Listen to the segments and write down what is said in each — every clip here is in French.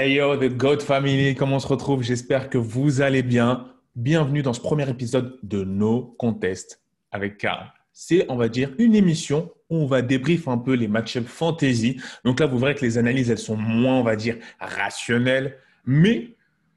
Hey yo, The God Family, comment on se retrouve? J'espère que vous allez bien. Bienvenue dans ce premier épisode de No Contest avec Karl. C'est, on va dire, une émission où on va débriefer un peu les match-up fantasy. Donc là, vous verrez que les analyses, elles sont moins, on va dire, rationnelles, mais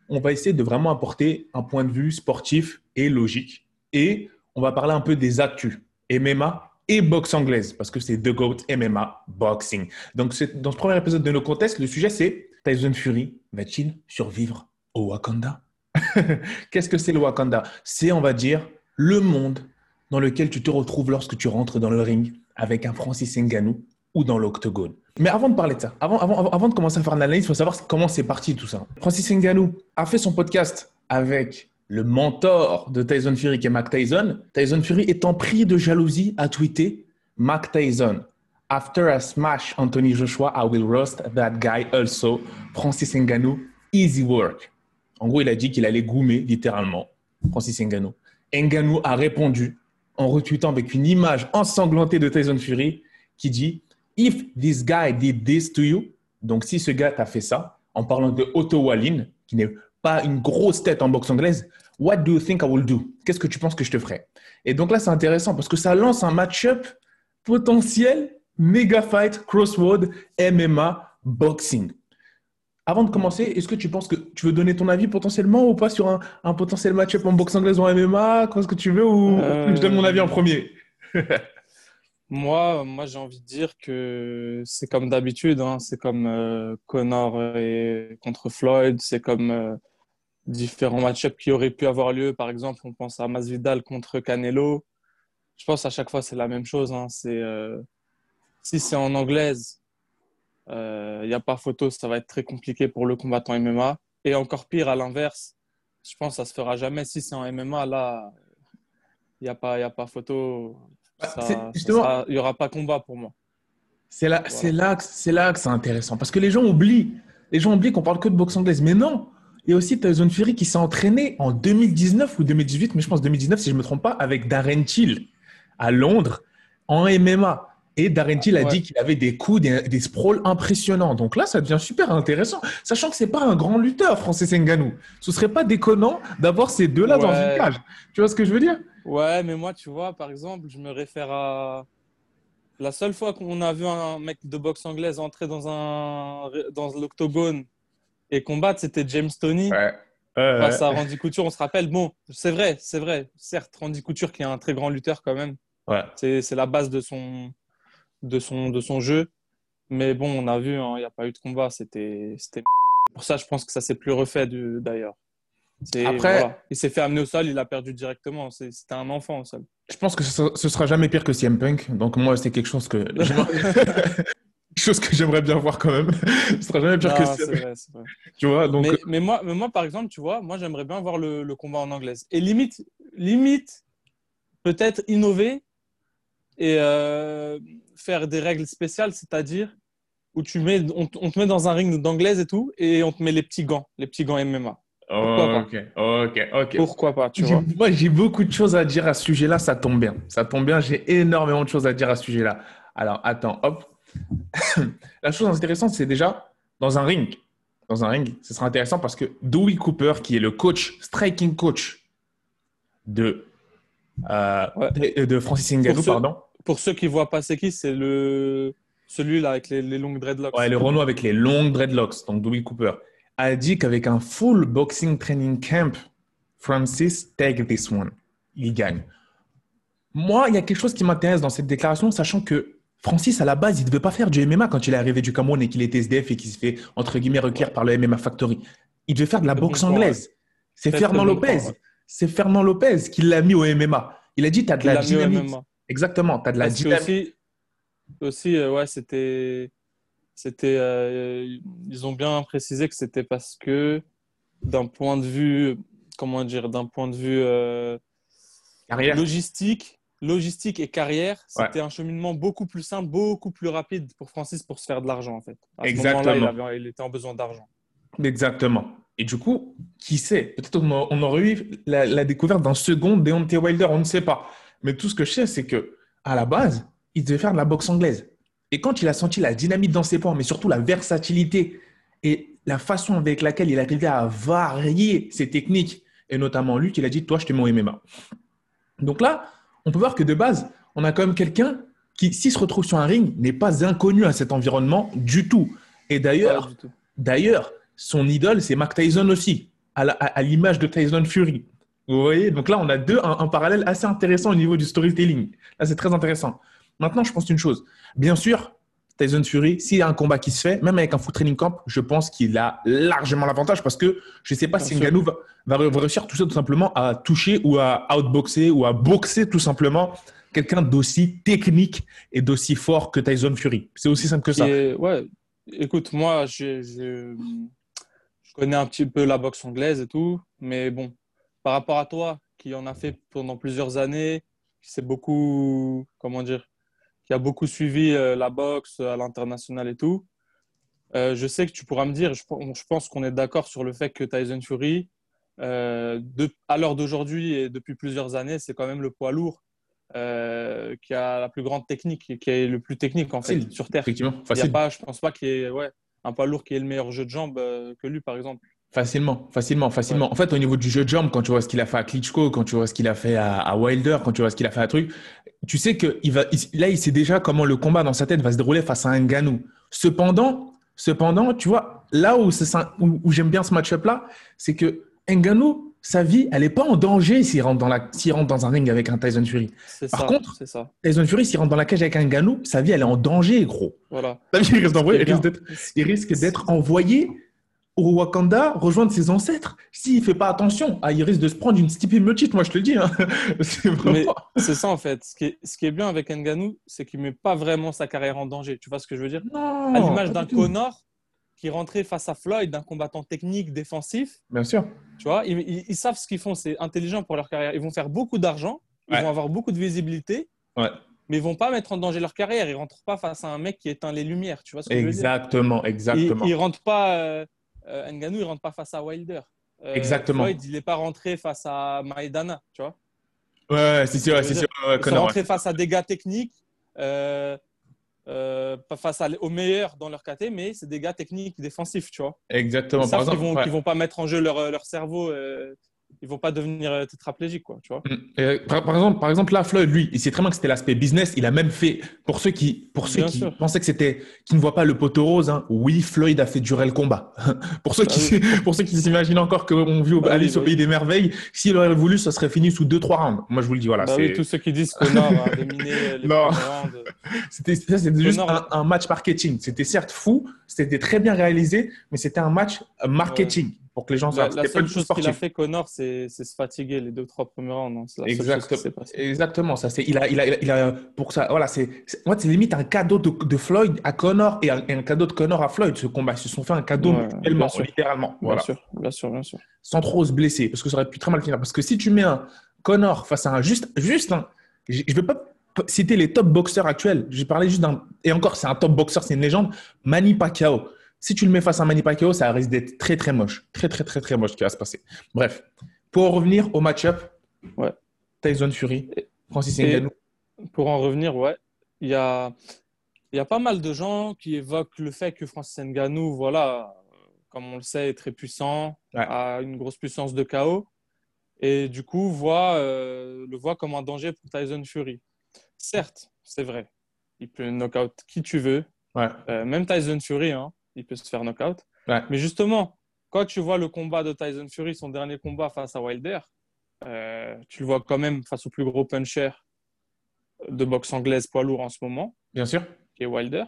on va essayer de vraiment apporter un point de vue sportif et logique. Et on va parler un peu des actus MMA et boxe anglaise, parce que c'est The GOAT MMA Boxing. Donc, dans ce premier épisode de nos contests, le sujet, c'est Tyson Fury va-t-il survivre au Wakanda? Qu'est-ce que c'est le Wakanda? C'est, on va dire, le monde dans lequel tu te retrouves lorsque tu rentres dans le ring avec un Francis Ngannou ou dans l'octogone. Mais avant de parler de ça, avant, avant, avant de commencer à faire une analyse, il faut savoir comment c'est parti tout ça. Francis Ngannou a fait son podcast avec le mentor de Tyson Fury qui est Mac Tyson. Tyson Fury étant pris de jalousie a tweeté Mac Tyson. After I smash Anthony Joshua, I will roast that guy also. Francis Ngannou, easy work. En gros, il a dit qu'il allait goumer littéralement Francis Ngannou. Ngannou a répondu en retweetant avec une image ensanglantée de Tyson Fury qui dit If this guy did this to you, donc si ce gars t'a fait ça, en parlant de Otto Wallin, qui n'est pas une grosse tête en boxe anglaise, what do you think I will do? Qu'est-ce que tu penses que je te ferai? Et donc là, c'est intéressant parce que ça lance un match-up potentiel, méga fight, crossroad, MMA, boxing. Avant de commencer, est-ce que tu penses que tu veux donner ton avis potentiellement ou pas sur un, potentiel match-up en boxe anglaise ou en MMA Qu'est-ce que tu veux ou je donne mon avis en premier? Moi, moi j'ai envie de dire que c'est comme d'habitude. Hein. C'est comme euh, Connor et contre Floyd. C'est comme euh, différents match-ups qui auraient pu avoir lieu. Par exemple, on pense à Masvidal contre Canelo. Je pense à chaque fois c'est la même chose. Hein. C'est euh, si c'est en anglaise, il n'y a pas photo, ça va être très compliqué pour le combattant MMA. Et encore pire, à l'inverse, je pense que ça se fera jamais. Si c'est en MMA, là, il n'y a, pas, a pas photo. Bah, il n'y aura pas combat pour moi. C'est là, c'est là, là que c'est intéressant parce que les gens oublient, les gens oublient qu'on parle que de boxe anglaise, mais non. Il y a aussi Tyson Fury qui s'est entraîné en 2019 ou 2018, mais je pense 2019 si je me trompe pas, avec Darren Till à Londres en MMA. Et Darren Till a dit qu'il avait des coups, des, sprawls impressionnants. Donc là, ça devient super intéressant, sachant que c'est pas un grand lutteur, Francis Ngannou. Ce serait pas déconnant d'avoir ces deux-là dans une cage. Tu vois ce que je veux dire? Ouais, mais moi, tu vois, par exemple, je me réfère à la seule fois qu'on a vu un mec de boxe anglaise entrer dans un dans l'octogone et combattre, c'était James Tony. Ouais. face à Randy Couture, on se rappelle. Bon, c'est vrai, c'est vrai. Certes, Randy Couture qui est un très grand lutteur quand même. Ouais. C'est la base de son, de, son, de son jeu. Mais bon, on a vu, hein, il n'y a pas eu de combat. C'était pour ça, je pense que ça s'est plus refait d'ailleurs. Après, il s'est fait amener au sol, il a perdu directement. C'était un enfant au sol. Je pense que ce, ne sera jamais pire que CM Punk. Donc moi, c'est quelque chose que chose que j'aimerais bien voir quand même. ce sera jamais pire que CM vrai, vrai. Tu vois, donc... mais, moi, mais moi, par exemple, tu vois, moi, j'aimerais bien voir le, le, combat en anglaise. Et limite, limite peut-être innover et euh, faire des règles spéciales, c'est-à-dire où tu mets, on, on, te met dans un ring d'anglaise et tout, et on te met les petits gants, les petits gants MMA ok, ok, ok. Pourquoi pas, tu vois? Moi, j'ai beaucoup de choses à dire à ce sujet-là, ça tombe bien. Ça tombe bien, j'ai énormément de choses à dire à ce sujet-là. Alors, attends, hop. La chose intéressante, c'est déjà dans un ring. Dans un ring, ce sera intéressant parce que Dewey Cooper, qui est le coach, striking coach de, euh, de, Francis Ngannou, pardon. Pour ceux qui ne voient pas c'est qui, c'est le celui-là avec les, les longues dreadlocks. Ouais, le Renault avec les longues dreadlocks, donc Dewey Cooper a dit qu'avec un full boxing training camp, Francis take this one. Il gagne. Moi, il y a quelque chose qui m'intéresse dans cette déclaration, sachant que Francis, à la base, il ne devait pas faire du MMA quand il est arrivé du Cameroun et qu'il était SDF et qu'il se fait, entre guillemets, requérir par le MMA Factory. Il devait faire de la boxe anglaise. C'est Fernand Lopez. C'est Fernand Lopez qui l'a mis au MMA. Il a dit, tu as de la dynamique. Exactement, tu as de la dynamique. Aussi, aussi euh, ouais, c'était c'était, euh, ils ont bien précisé que c'était parce que d'un point de vue, comment dire, d'un point de vue euh, logistique, logistique et carrière, c'était un cheminement beaucoup plus simple, beaucoup plus rapide pour Francis pour se faire de l'argent en fait. À Exactement. il, était en besoin d'argent. Exactement. Et du coup, qui sait Peut-être on aurait eu la, découverte d'un second Deontay Wilder, on ne sait pas. Mais tout ce que je sais, c'est que à la base, il devait faire de la boxe anglaise. Et quand il a senti la dynamique dans ses points, mais surtout la versatilité et la façon avec laquelle il arrivait à varier ses techniques, et notamment lui, qui a dit Toi, je te mets au MMA. Donc là, on peut voir que de base, on a quand même quelqu'un qui, s'il se retrouve sur un ring, n'est pas inconnu à cet environnement du tout. Et d'ailleurs, d'ailleurs, son idole, c'est Mark Tyson aussi, à l'image de Tyson Fury. Vous voyez Donc là, on a deux, un, parallèle assez intéressant au niveau du storytelling. Là, c'est très intéressant. Maintenant, je pense une chose. Bien sûr, Tyson Fury, s'il y a un combat qui se fait, même avec un foot training camp, je pense qu'il a largement l'avantage parce que je ne sais pas si Ngannou va, va, réussir tout ça tout simplement à toucher ou à outboxer ou à boxer tout simplement quelqu'un d'aussi technique et d'aussi fort que Tyson Fury. C'est aussi simple que ça. ouais, écoute, moi, je, je, connais un petit peu la boxe anglaise et tout, mais bon, par rapport à toi, qui en a fait pendant plusieurs années, qui s'est beaucoup, comment dire, qui a beaucoup suivi euh, la boxe à l'international et tout, euh, je sais que tu pourras me dire, je, pense qu'on est d'accord sur le fait que Tyson Fury, euh, à l'heure d'aujourd'hui et depuis plusieurs années, c'est quand même le poids lourd euh, qui a la plus grande technique, qui est le plus technique en fait sur Terre. Effectivement, facile. Il y a pas, je pense pas qu'il y ait ouais, un poids lourd qui ait le meilleur jeu de jambes euh, que lui, par exemple. Facilement, facilement, facilement. En fait, au niveau du jeu de jambes, quand tu vois ce qu'il a fait à Klitschko, quand tu vois ce qu'il a fait à, Wilder, quand tu vois ce qu'il a fait à truc, tu sais que il va, là, il sait déjà comment le combat dans sa tête va se dérouler face à un Ganou. Cependant, cependant, tu vois, là où, où, où j'aime bien ce match-up là, c'est que Ngannou, sa vie, elle n'est pas en danger s'il rentre, dans la, rentre dans un ring avec un Tyson Fury. Par contre, ça. Tyson Fury, s'il rentre dans la cage avec un Ganou, sa vie, elle est en danger, gros. Voilà. il risque d'être envoyé au Wakanda rejoindre ses ancêtres. S'il ne fait pas attention, ah, il risque de se prendre une Stipe Miocic, moi je te le dis. Hein. c'est ça en fait. Ce qui, est, ce qui est bien avec Nganou, c'est qu'il ne met pas vraiment sa carrière en danger. Tu vois ce que je veux dire? Non, À l'image d'un Connor qui rentrait face à Floyd, d'un combattant technique, défensif. Bien sûr. Tu vois, ils, savent ce qu'ils font, c'est intelligent pour leur carrière. Ils vont faire beaucoup d'argent, ils vont avoir beaucoup de visibilité, ouais. mais ils vont pas mettre en danger leur carrière. Ils rentrent pas face à un mec qui éteint les lumières. Tu vois ce que exactement, je veux dire? Exactement, Ils, rentrent pas. Euh, euh, Nganou, il rentre pas face à Wilder. Euh, exactement. Floyd, il n'est pas rentré face à Maidana, tu vois. Ouais, c'est sûr, c'est sûr. ils sont rentrés face à des gars techniques. Euh, euh, pas face aux meilleurs dans leur KT, mais c'est des gars techniques défensifs, tu vois. Exactement. Par exemple, ils vont, vont pas mettre en jeu leur, leur cerveau euh, ils vont pas devenir euh, tétraplégiques, quoi, tu vois. Mm. par, exemple, par exemple, là, Floyd, lui, il sait très bien que c'était l'aspect business. Il a même fait, pour ceux qui, pour ceux qui pensaient que c'était, qui ne voient pas le poteau rose, hein, oui, Floyd a fait durer le combat. pour ceux qui, bah pour ceux qui s'imaginent encore qu'on vit bah Alice au bah pays des merveilles, s'il aurait voulu, ça serait fini sous deux, trois rounds. Moi, je vous le dis, voilà. Bah oui, tous ceux qui disent qu'on a dominé les non. C'était, c'était juste un, match marketing. C'était certes fou, c'était très bien réalisé, mais c'était un match marketing pour que les gens La, la seule chose qu'il a fait, Connor, c'est se fatiguer les deux trois premiers rounds. Exactement. Exactement. Ça, c'est il a, il a, il a, pour ça. Voilà, c'est moi, c'est limite un cadeau de, Floyd à Connor et un, cadeau de Connor à Floyd. Ce combat, ils se sont fait un cadeau mutuellement, littéralement. Bien sûr, bien sûr, bien sûr. Sans trop se blesser, parce que ça aurait pu très mal finir. Parce que si tu mets un Connor face à un juste, juste, un, je ne veux pas citer les top boxeurs actuels. J'ai parlé juste d'un et encore, c'est un top boxeur, c'est une légende. Manny Pacquiao. Si tu le mets face à Manny Pacquiao, ça risque d'être très très moche. Très très très très moche ce qui va se passer. Bref, pour revenir au match-up, ouais. Tyson Fury, Francis Ngannou. Pour en revenir, ouais, il y a, y a pas mal de gens qui évoquent le fait que Francis Ngannou, voilà, comme on le sait, est très puissant, a une grosse puissance de KO, et du coup voit, euh, le voit comme un danger pour Tyson Fury. Certes, c'est vrai, il peut knock-out qui tu veux, ouais. euh, même Tyson Fury, hein, il peut se faire knockout. Mais justement, quand tu vois le combat de Tyson Fury, son dernier combat face à Wilder, euh, tu le vois quand même face au plus gros puncher de boxe anglaise poids lourd en ce moment. Bien sûr. Qui est Wilder.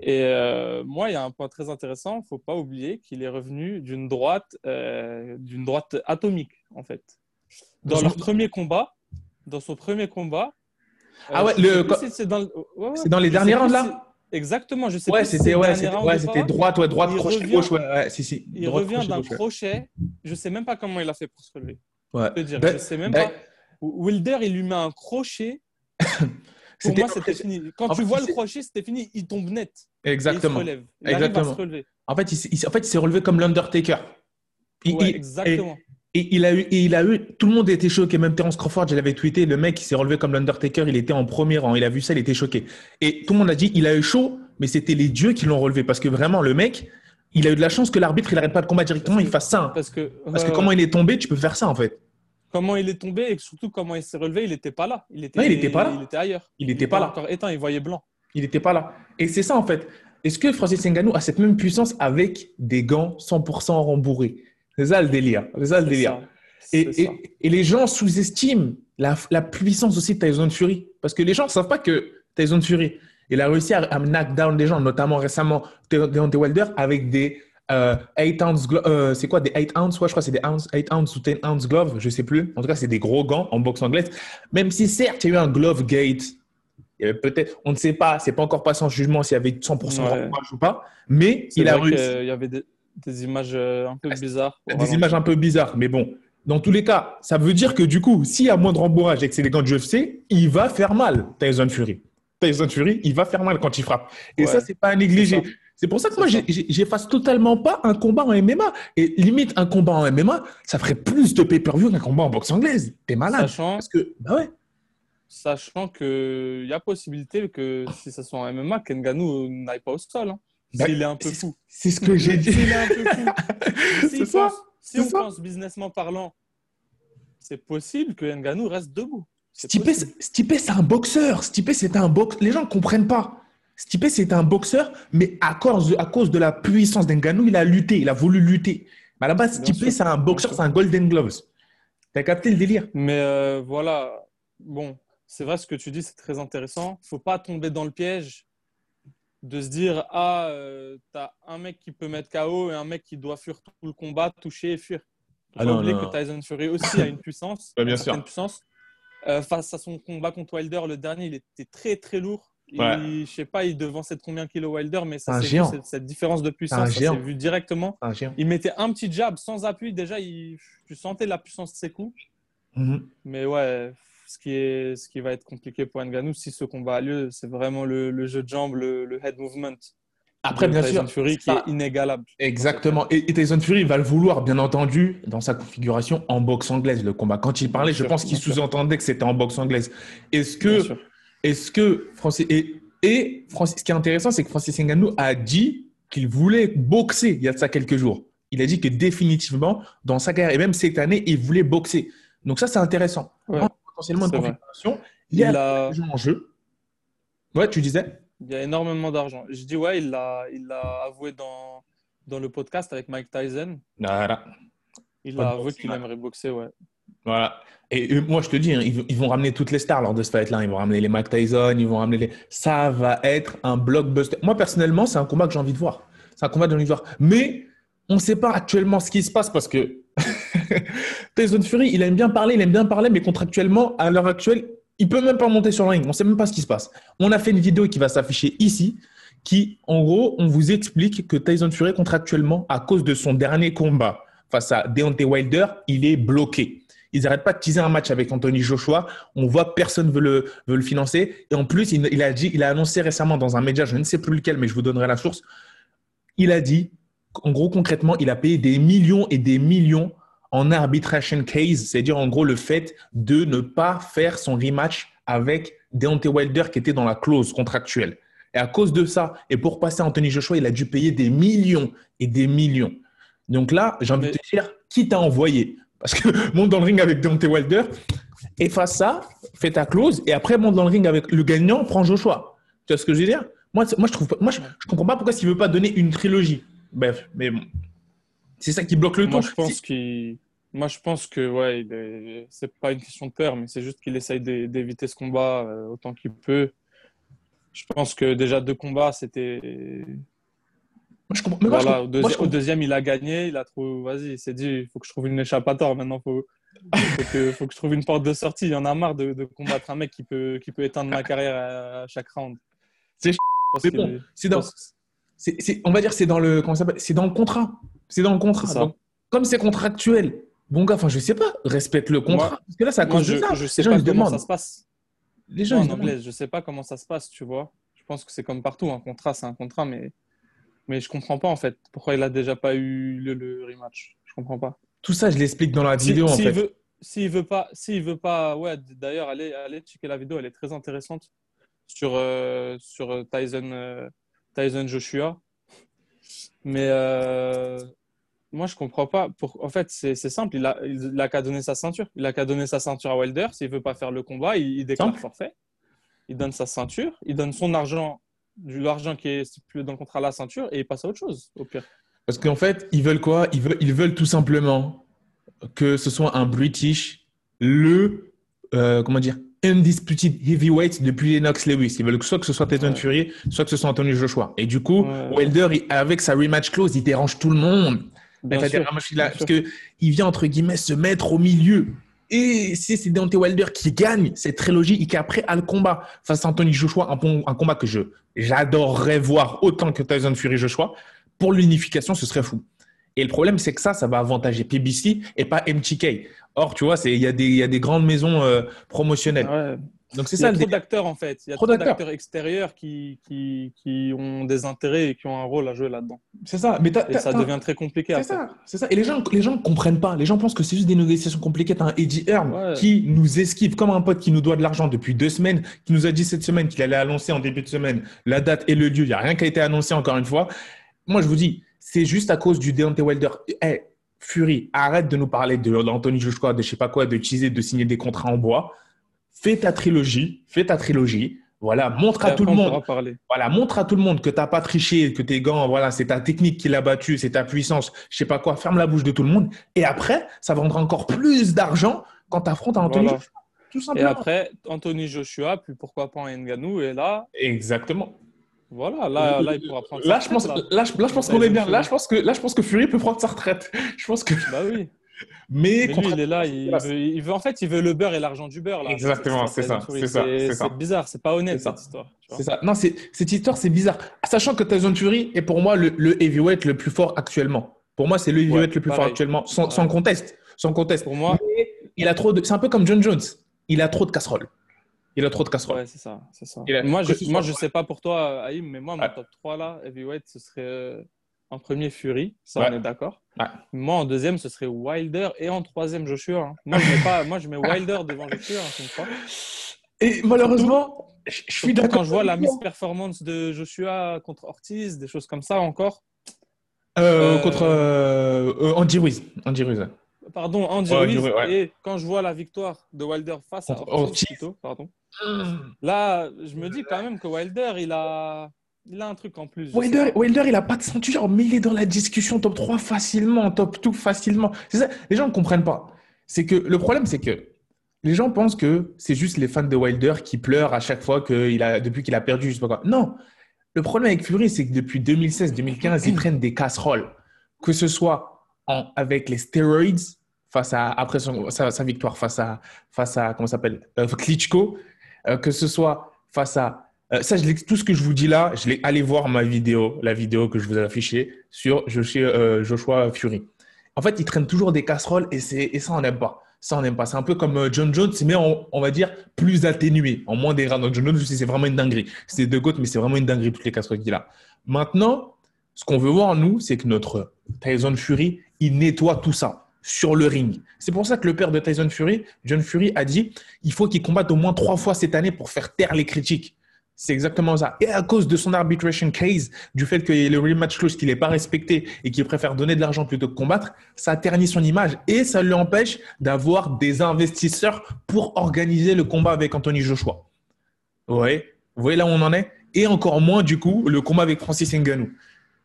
Et euh, moi, il y a un point très intéressant. Il ne faut pas oublier qu'il est revenu d'une droite, euh, d'une droite atomique, en fait. Dans, leur premier combat, dans son premier combat. Ah ouais, le... c'est dans, dans, les derniers rounds là? Exactement, je sais ouais, C'était ouais, c'était droite, ouais, droite, crochet revient, gauche, ouais, si, si. Il revient d'un crochet. Je sais même pas comment il a fait pour se relever. Ouais. Je, dire, ben, je sais même ben, pas. Wilder, il lui met un crochet. pour moi, c'était fini. Quand tu vois le crochet, c'était fini. Il tombe net. Exactement. il se relève. Il Exactement. À se relever. En fait, il, en fait, il s'est relevé comme l'Undertaker. exactement. Et il a eu, et il a eu, tout le monde était choqué. Même Terence Crawford, je l'avais tweeté, le mec, il s'est relevé comme l'Undertaker, il était en premier rang. Il a vu ça, il était choqué. Et tout le monde a dit, il a eu chaud, mais c'était les dieux qui l'ont relevé. Parce que vraiment, le mec, il a eu de la chance que l'arbitre, il n'arrête pas le combat directement, il fasse ça. Parce que, Parce que comment il est tombé, tu peux faire ça, en fait. Comment il est tombé et surtout comment il s'est relevé, il n'était pas là. Il était, non, il était pas là. Il était ailleurs. Il n'était pas là. Encore éteint, il voyait blanc. Il n'était pas là. Et c'est ça, en fait. Est-ce que Francis Ngannou a cette même puissance avec des gants 100% rembourrés? C'est ça le délire. C'est ça le délire. Et, et, les gens sous-estiment la, la, puissance aussi de Tyson Fury. Parce que les gens ne savent pas que Tyson Fury, il a réussi à, à knock down des gens, notamment récemment Deontay Wilder, avec des 8 euh, ounce euh, c'est quoi des 8 ounce ouais, je crois que c'est des 8 ounce ou 10 ounce gloves, je sais plus. En tout cas, c'est des gros gants en boxe anglaise. Même si certes, il y a eu un glove gate, il y avait peut-être, on ne sait pas, c'est pas encore passé en jugement s'il y avait 100% ouais. ou pas, mais il a réussi. Il y avait des, des, images euh, un peu bizarres. Des images un peu bizarres, mais bon. Dans tous les cas, ça veut dire que du coup, s'il y a moins de rembourrage et que c'est des gants de UFC, il va faire mal, Tyson Fury. Tyson Fury, il va faire mal quand il frappe. Et ça, c'est pas à négliger. C'est pour ça que moi, j'efface totalement pas un combat en MMA. Et limite, un combat en MMA, ça ferait plus de pay-per-view qu'un combat en boxe anglaise. T'es malade. Sachant, parce que, bah ouais. Sachant qu'il y a possibilité que si ça soit en MMA, Kenganou n'aille pas au sol. Hein. Bah, S'il est un peu fou. C'est ce que j'ai dit. S'il est un peu fou. si, ça, si on ça. pense businessment parlant, c'est possible que Nganou reste debout. Stipe, c'est un boxeur. Stipe, c'est un boxeur. Les gens ne comprennent pas. Stipe, c'est un boxeur, mais à cause, de, à cause de la puissance d'Enganou, il a lutté, il a voulu lutter. Mais à la base, Stipe, c'est un boxeur, c'est un Golden Gloves. T'as capté le délire? Mais euh, voilà, bon, c'est vrai ce que tu dis, c'est très intéressant. faut pas tomber dans le piège de se dire Ah, euh, t'as un mec qui peut mettre KO et un mec qui doit fuir tout le combat, toucher et fuir. Ah que Tyson Fury aussi a une puissance. ouais, bien sûr. Une puissance. Euh, face à son combat contre Wilder, le dernier, il était très très lourd. Ouais. Je sais pas, il devançait combien kilo Wilder, mais ça, c'est cette, cette, différence de puissance, ça s'est vu directement. Il mettait un petit jab sans appui, déjà, il, tu sentais la puissance de ses coups. Mm -hmm. Mais ouais, ce qui, est, ce qui va être compliqué pour Ngannou, si ce combat a lieu, c'est vraiment le, le, jeu de jambes, le, le head movement. Après, bien Tyson sûr, Fury qui est inégalable. Exactement. Et, et, Tyson Fury va le vouloir, bien entendu, dans sa configuration en boxe anglaise, le combat. Quand il parlait, bien je sûr, pense qu'il sous-entendait que c'était en boxe anglaise. Est-ce que, est-ce que Francis et, et Francis, ce qui est intéressant, c'est que Francis Ngannou a dit qu'il voulait boxer il y a de ça quelques jours. Il a dit que définitivement, dans sa carrière et même cette année, il voulait boxer. Donc ça, c'est intéressant. Ouais, potentiellement une configuration. Il y a il a... en jeu. Ouais, tu disais. Il y a énormément d'argent. Je dis ouais, il l'a, il l'a avoué dans, dans le podcast avec Mike Tyson. Voilà. Il a avoué qu'il aimerait boxer, ouais. Voilà. Et moi, je te dis, hein, ils, vont ramener toutes les stars lors de ce fight-là. Ils vont ramener les Mike Tyson, ils vont ramener les. Ça va être un blockbuster. Moi, personnellement, c'est un combat que j'ai envie de voir. C'est un combat que j'ai envie de voir. Mais on ne sait pas actuellement ce qui se passe parce que Tyson Fury, il aime bien parler, il aime bien parler, mais contractuellement, à l'heure actuelle, il peut même pas monter sur le ring. On sait même pas ce qui se passe. On a fait une vidéo qui va s'afficher ici, qui, en gros, on vous explique que Tyson Fury, contractuellement, à cause de son dernier combat face à Deontay Wilder, il est bloqué. Ils n'arrêtent pas de teaser un match avec Anthony Joshua. On voit personne veut le, veut le financer. Et en plus, il, a dit, il a annoncé récemment dans un média, je ne sais plus lequel, mais je vous donnerai la source. Il a dit, en gros, concrètement, il a payé des millions et des millions en arbitration case, c'est-à-dire en gros le fait de ne pas faire son rematch avec Deontay Wilder qui était dans la clause contractuelle. Et à cause de ça, et pour passer à Anthony Joshua, il a dû payer des millions et des millions. Donc là, j'ai envie de te dire, qui t'a envoyé? Parce que monte dans le ring avec Deontay Wilder, efface ça, fais ta clause, et après monte dans le ring avec le gagnant, prends Joshua. Tu vois ce que je veux dire? Moi, moi, je trouve, moi, je, je comprends pas pourquoi s'il veut pas donner une trilogie. Bref, mais bon. C'est ça qui bloque le moi, tout. Je pense qu'il moi, je pense que ouais, est... c'est pas une question de peur, mais c'est juste qu'il essaye d'éviter ce combat euh, autant qu'il peut. Je pense que déjà deux combats, c'était. Moi, je comprends. Mais voilà, au, deuxi au, deuxième, il a gagné, il a trouvé. Vas-y, il s'est dit, il faut que je trouve une échappatoire. Maintenant, faut, faut que, faut que je trouve une porte de sortie. Il y en a marre de, de combattre un mec qui peut, qui peut éteindre ma carrière à, chaque round. C'est bon. C'est dans. On va dire, c'est dans le. Comment ça C'est dans le contrat. C'est dans le contrat. Donc, comme c'est contractuel, Bon gars, enfin je sais pas, respecte le contrat. Moi, parce que là, ça cause je, de ça. Je sais pas comment ça se passe. Les gens, en anglais, je sais pas comment ça se passe, tu vois. Je pense que c'est comme partout, un contrat, c'est un contrat, mais mais je comprends pas en fait pourquoi il a déjà pas eu le, le rematch. Je comprends pas. Tout ça, je l'explique dans la vidéo si, en fait. Veut, s'il veut pas, s'il veut pas, ouais. D'ailleurs, allez, allez checker la vidéo, elle est très intéressante sur euh, sur Tyson euh, Tyson Joshua. Mais euh, moi, je comprends pas. Pour... En fait, c'est simple. Il a, il a qu'à donner sa ceinture. Il a qu'à donner sa ceinture à Wilder. S'il veut pas faire le combat, il, il déclare forfait. Il donne sa ceinture. Il donne son argent, l'argent qui est plus dans le contrat à la ceinture, et il passe à autre chose, au pire. Parce qu'en fait, ils veulent quoi? Ils veulent, ils veulent tout simplement que ce soit un British, le, euh, comment dire, undisputed heavyweight depuis Lennox Lewis. Ils veulent soit que ce soit Tyson Fury, soit que ce soit Anthony Joshua. Et du coup, Wilder, avec sa rematch clause, il dérange tout le monde. parce qu'il vient, entre guillemets, se mettre au milieu. Et si c'est Deontay Wilder qui gagne cette trilogie et qui après a le combat face à Anthony Joshua, un, un combat que je j'adorerais voir autant que Tyson Fury Joshua, pour l'unification, ce serait fou. Et le problème, c'est que ça, ça va avantager PBC et pas MTK. Or, tu vois, il y, a des grandes maisons euh, promotionnelles. Donc c'est ça. Il y a trop d'acteurs en fait. Il y a trop, d'acteurs extérieurs qui, qui, ont des intérêts et qui ont un rôle à jouer là-dedans. C'est ça. Mais et ça devient très compliqué. C'est ça. C'est ça. Et les gens, les gens ne comprennent pas. Les gens pensent que c'est juste des négociations compliquées. T'as un Eddie Hearn qui nous esquive comme un pote qui nous doit de l'argent depuis deux semaines, qui nous a dit cette semaine qu'il allait annoncer en début de semaine la date et le lieu. Il n'y a rien qui a été annoncé encore une fois. Moi, je vous dis, c'est juste à cause du Deontay Wilder. Hey, Fury, arrête de nous parler de l'Anthony Joshua, de je sais pas quoi, de teaser, de signer des contrats en bois. Fais ta trilogie, fais ta trilogie. Voilà, montre à tout le monde. Voilà, montre à tout le monde que tu n'as pas triché, que tes gants, voilà, c'est ta technique qui l'a battu, c'est ta puissance, je sais pas quoi. Ferme la bouche de tout le monde. Et après, ça vendra encore plus d'argent quand tu affrontes Anthony Joshua. Tout simplement. Et après, Anthony Joshua, puis pourquoi pas Nganou, et là. Exactement. Voilà, là, là, il pourra prendre là, je pense, là. Là, je, pense qu'on est bien. Là je, pense que, là, je pense que Fury peut prendre sa retraite. Je pense que. Bah oui. Mais, lui, il est là, il veut, il veut, en fait, il veut le beurre et l'argent du beurre. Là. Exactement, c'est ça. C'est ça. C'est bizarre, c'est pas honnête cette histoire. C'est ça. Non, cette histoire, c'est bizarre. Sachant que Tyson Fury est pour moi le, le, heavyweight le plus fort actuellement. Pour moi, c'est le heavyweight le plus fort actuellement, sans, sans, conteste. Sans conteste. Pour moi, il a trop de. C'est un peu comme John Jones. Il a trop de casseroles. Il a trop de casseroles. Ouais, c'est ça. ça. Moi, je, moi, je sais pas pour toi, Aïm, mais moi, mon top 3 là, heavyweight, ce serait euh, en premier Fury, ça on est d'accord. Moi, en deuxième, ce serait Wilder et en troisième, Joshua. Hein. Moi, je mets pas, moi, je mets Wilder devant Joshua, hein, Et malheureusement, je suis d'accord. Quand je vois la performance de Joshua contre Ortiz, des choses comme ça encore. Euh, euh, contre Andy Ruiz. Andy Ruiz pardon, Andy Ruiz. Et quand je vois la victoire de Wilder face à Ortiz, pardon, là, je me dis quand même que Wilder, il a, il a un truc en plus. Wilder, Wilder, il a pas de ceinture, mais il est dans la discussion top 3 facilement, top 2 facilement. Ça. Les gens ne comprennent pas. C'est que le problème, c'est que les gens pensent que c'est juste les fans de Wilder qui pleurent à chaque fois qu'il a, depuis qu'il a perdu, je sais pas quoi. Non. Le problème avec Fury, c'est que depuis 2016-2015, ils prennent des casseroles. Que ce soit avec les stéroïdes, face à, après sa, victoire face à, face à comment s'appelle, euh, Klitschko, euh, que ce soit face à. Euh, ça, je tout ce que je vous dis là, je l'ai allé voir ma vidéo, la vidéo que je vous ai affichée sur Joshua, Fury. En fait, il traîne toujours des casseroles et, et ça, on n'aime pas. Ça, on n'aime pas. C'est un peu comme John Jones, mais on, va dire plus atténué, en moins des rats. John Jones, c'est vraiment une dinguerie. C'est de gouttes, mais c'est vraiment une dinguerie, toutes les casseroles qu'il a. Maintenant, ce qu'on veut voir, nous, c'est que notre Tyson Fury, il nettoie tout ça sur le ring. C'est pour ça que le père de Tyson Fury, John Fury, a dit il faut qu'il combatte au moins trois fois cette année pour faire taire les critiques. C'est exactement ça. Et à cause de son arbitration case, du fait que le rematch clause qu'il n'est pas respecté et qu'il préfère donner de l'argent plutôt que combattre, ça ternit son image et ça lui empêche d'avoir des investisseurs pour organiser le combat avec Anthony Joshua. Ouais. Vous voyez là où on en est? Et encore moins, du coup, le combat avec Francis Ngannou.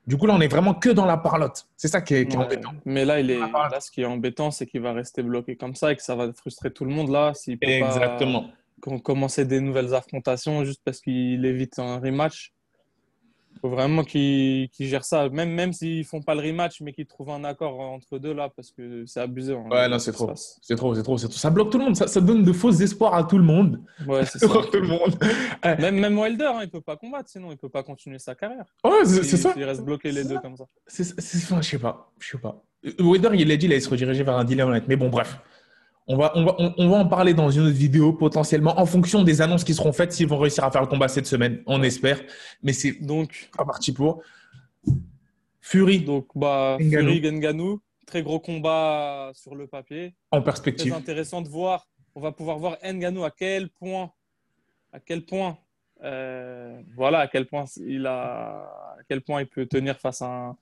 Du coup, là, on est vraiment que dans la parlotte. C'est ça qui est, embêtant. Mais là, il est, là, ce qui est embêtant, c'est qu'il va rester bloqué comme ça et que ça va frustrer tout le monde là. S'il peut Exactement. Pas commencer des nouvelles affrontations juste parce qu'il évite un rematch faut vraiment qu'ils gèrent ça, même, même s'ils font pas le rematch, mais qu'ils trouvent un accord entre deux là, parce que c'est abusé. Hein, ouais, non, c'est trop. C'est trop, c'est trop, trop, Ça bloque tout le monde. Ça, ça, donne de fausses espoirs à tout le monde. Ouais, c'est ça. tout le monde. même, même Wilder, hein, il peut pas combattre, sinon il peut pas continuer sa carrière. Ouais, c'est ça. Il reste bloqué les deux comme ça. C'est, je sais pas, je sais pas. Wilder, il l'a dit, il allait se rediriger vers un deal honnête. Mais bon, bref. On va, on, va, on, va en parler dans une autre vidéo potentiellement en fonction des annonces qui seront faites s'ils vont réussir à faire le combat cette semaine. On espère. Mais c'est donc pas parti pour. Fury. Donc, bah, Fury, Genganou. Très gros combat sur le papier. En perspective. Très intéressant de voir. On va pouvoir voir Nganou à quel point, à quel point, euh, voilà, à quel point il a, quel point il peut tenir face à un,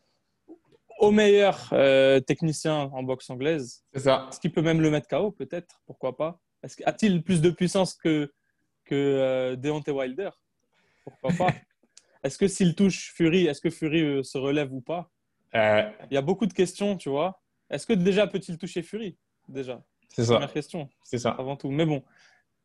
au meilleur euh, technicien en boxe anglaise. C'est ça. Est-ce qu'il peut même le mettre KO, peut-être? Pourquoi pas? A-t-il plus de puissance que, que euh, Deontay Wilder? Pourquoi pas? Est-ce que s'il touche Fury, est-ce que Fury euh, se relève ou pas? Il y a beaucoup de questions, tu vois. Est-ce que déjà peut-il toucher Fury Déjà? C'est ça. Première question. C'est ça. Avant tout. Mais bon,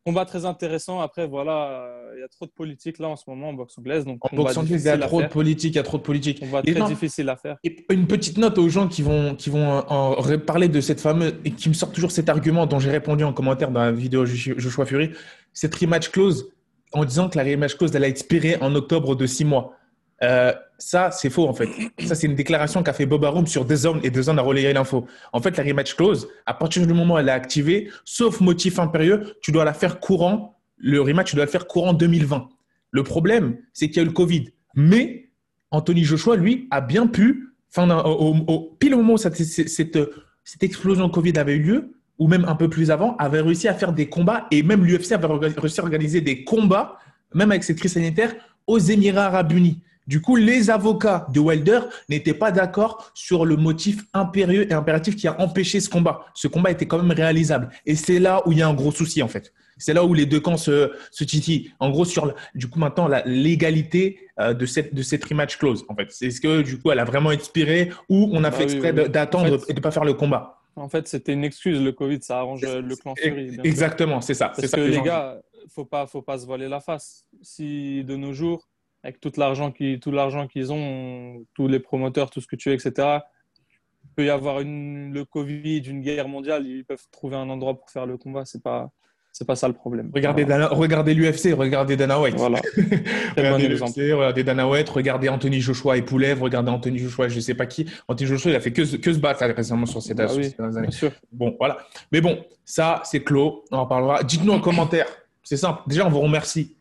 combat très intéressant. Après, voilà, il y a trop de politique là en ce moment en boxe anglaise. Donc, en boxe anglaise, il y a trop de politique, il y a trop de politique. Combat très difficile à faire. Et une petite note aux gens qui vont, qui vont en parler de cette fameuse et qui me sortent toujours cet argument dont j'ai répondu en commentaire dans la vidéo Joshua Fury, cette rematch clause en disant que la rematch clause elle a expiré en octobre de six mois. Euh, ça, c'est faux en fait. Ça, c'est une déclaration qu'a fait Bob Arum sur Zones et Zones a relayé l'info. En fait, la rematch clause, à partir du moment où elle est activée, sauf motif impérieux, tu dois la faire courant. Le rematch, tu dois le faire courant 2020. Le problème, c'est qu'il y a eu le Covid. Mais Anthony Joshua, lui, a bien pu, fin au, pile au moment où cette, cette, cette explosion de Covid avait eu lieu, ou même un peu plus avant, avait réussi à faire des combats et même l'UFC avait réussi à organiser des combats, même avec cette crise sanitaire, aux Émirats arabes unis. Du coup, les avocats de Wilder n'étaient pas d'accord sur le motif impérieux et impératif qui a empêché ce combat. Ce combat était quand même réalisable. Et c'est là où il y a un gros souci, en fait. C'est là où les deux camps se, se titillent. En gros, sur du coup, maintenant, la légalité euh, de cette, de cette rematch clause, en fait. C'est ce que, du coup, elle a vraiment inspiré ou on a fait ah exprès d'attendre et de ne pas faire le combat. En fait, c'était une excuse, le Covid, ça arrange le clan Fury. Exactement, c'est ça. Parce que, les gars, faut pas, faut pas se voiler la face. Si de nos jours, avec tout l'argent qu'ils ont, tous les promoteurs, tout ce que tu veux, etc. Il peut y avoir une, le Covid, une guerre mondiale, ils peuvent trouver un endroit pour faire le combat. C'est pas c'est pas ça le problème. Regardez, regardez l'UFC, regardez Dana White. Voilà. regardez l'UFC, regardez Dana White, regardez Anthony Joshua et Poulev, regardez Anthony Joshua, je sais pas qui. Anthony Joshua, il a fait que, que se battre récemment sur ces, ah années. Bon, voilà. Mais bon, ça, c'est clos. On en parlera. Dites-nous en commentaire. C'est simple. Déjà, on vous remercie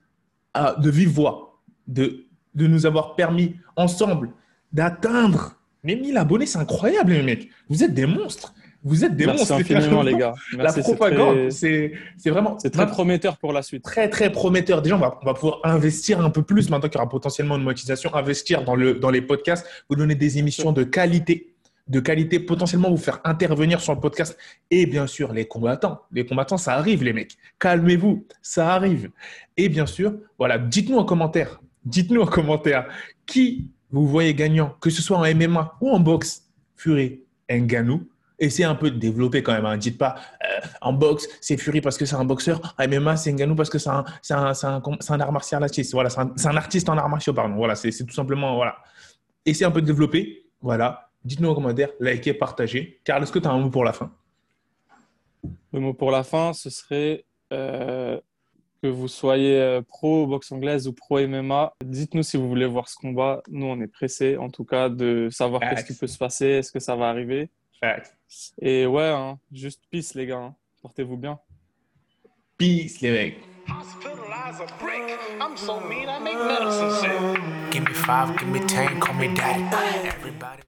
ah, de vive voix de, de nous avoir permis ensemble d'atteindre les 1000 abonnés. C'est incroyable, les mecs. Vous êtes des monstres. Vous êtes des Merci monstres. infiniment, les gars. la propagande, c'est vraiment. C'est très prometteur pour la suite. Très, très prometteur. Déjà, on va, on va pouvoir investir un peu plus maintenant qu'il y aura potentiellement une monétisation. Investir dans, le, dans les podcasts, vous donner des émissions de qualité de qualité, potentiellement vous faire intervenir sur le podcast. Et bien sûr, les combattants. Les combattants, ça arrive, les mecs. Calmez-vous, ça arrive. Et bien sûr, voilà, dites-nous en commentaire Dites-nous en commentaire qui vous voyez gagnant, que ce soit en MMA ou en boxe, Fury, Nganou. Essayez un peu de développer quand même. Hein. Dites pas euh, en boxe, c'est Fury parce que c'est un boxeur. En MMA, c'est Nganou parce que c'est un, un, un, art martial artiste. Voilà, c'est un, artiste en art martial, pardon. Voilà, c'est tout simplement. Voilà. Essayez un peu de développer. Voilà. Dites-nous en commentaire, likez, partagez. Carl, est-ce que tu as un mot pour la fin? Le mot pour la fin, ce serait euh, que vous soyez euh, pro boxe anglaise ou pro MMA, dites-nous si vous voulez voir ce combat. Nous, on est pressés, en tout cas, de savoir qu'est-ce qui peut se passer, est-ce que ça va arriver. Et ouais, hein, juste peace, les gars. Hein. Portez-vous bien. Peace, les mecs.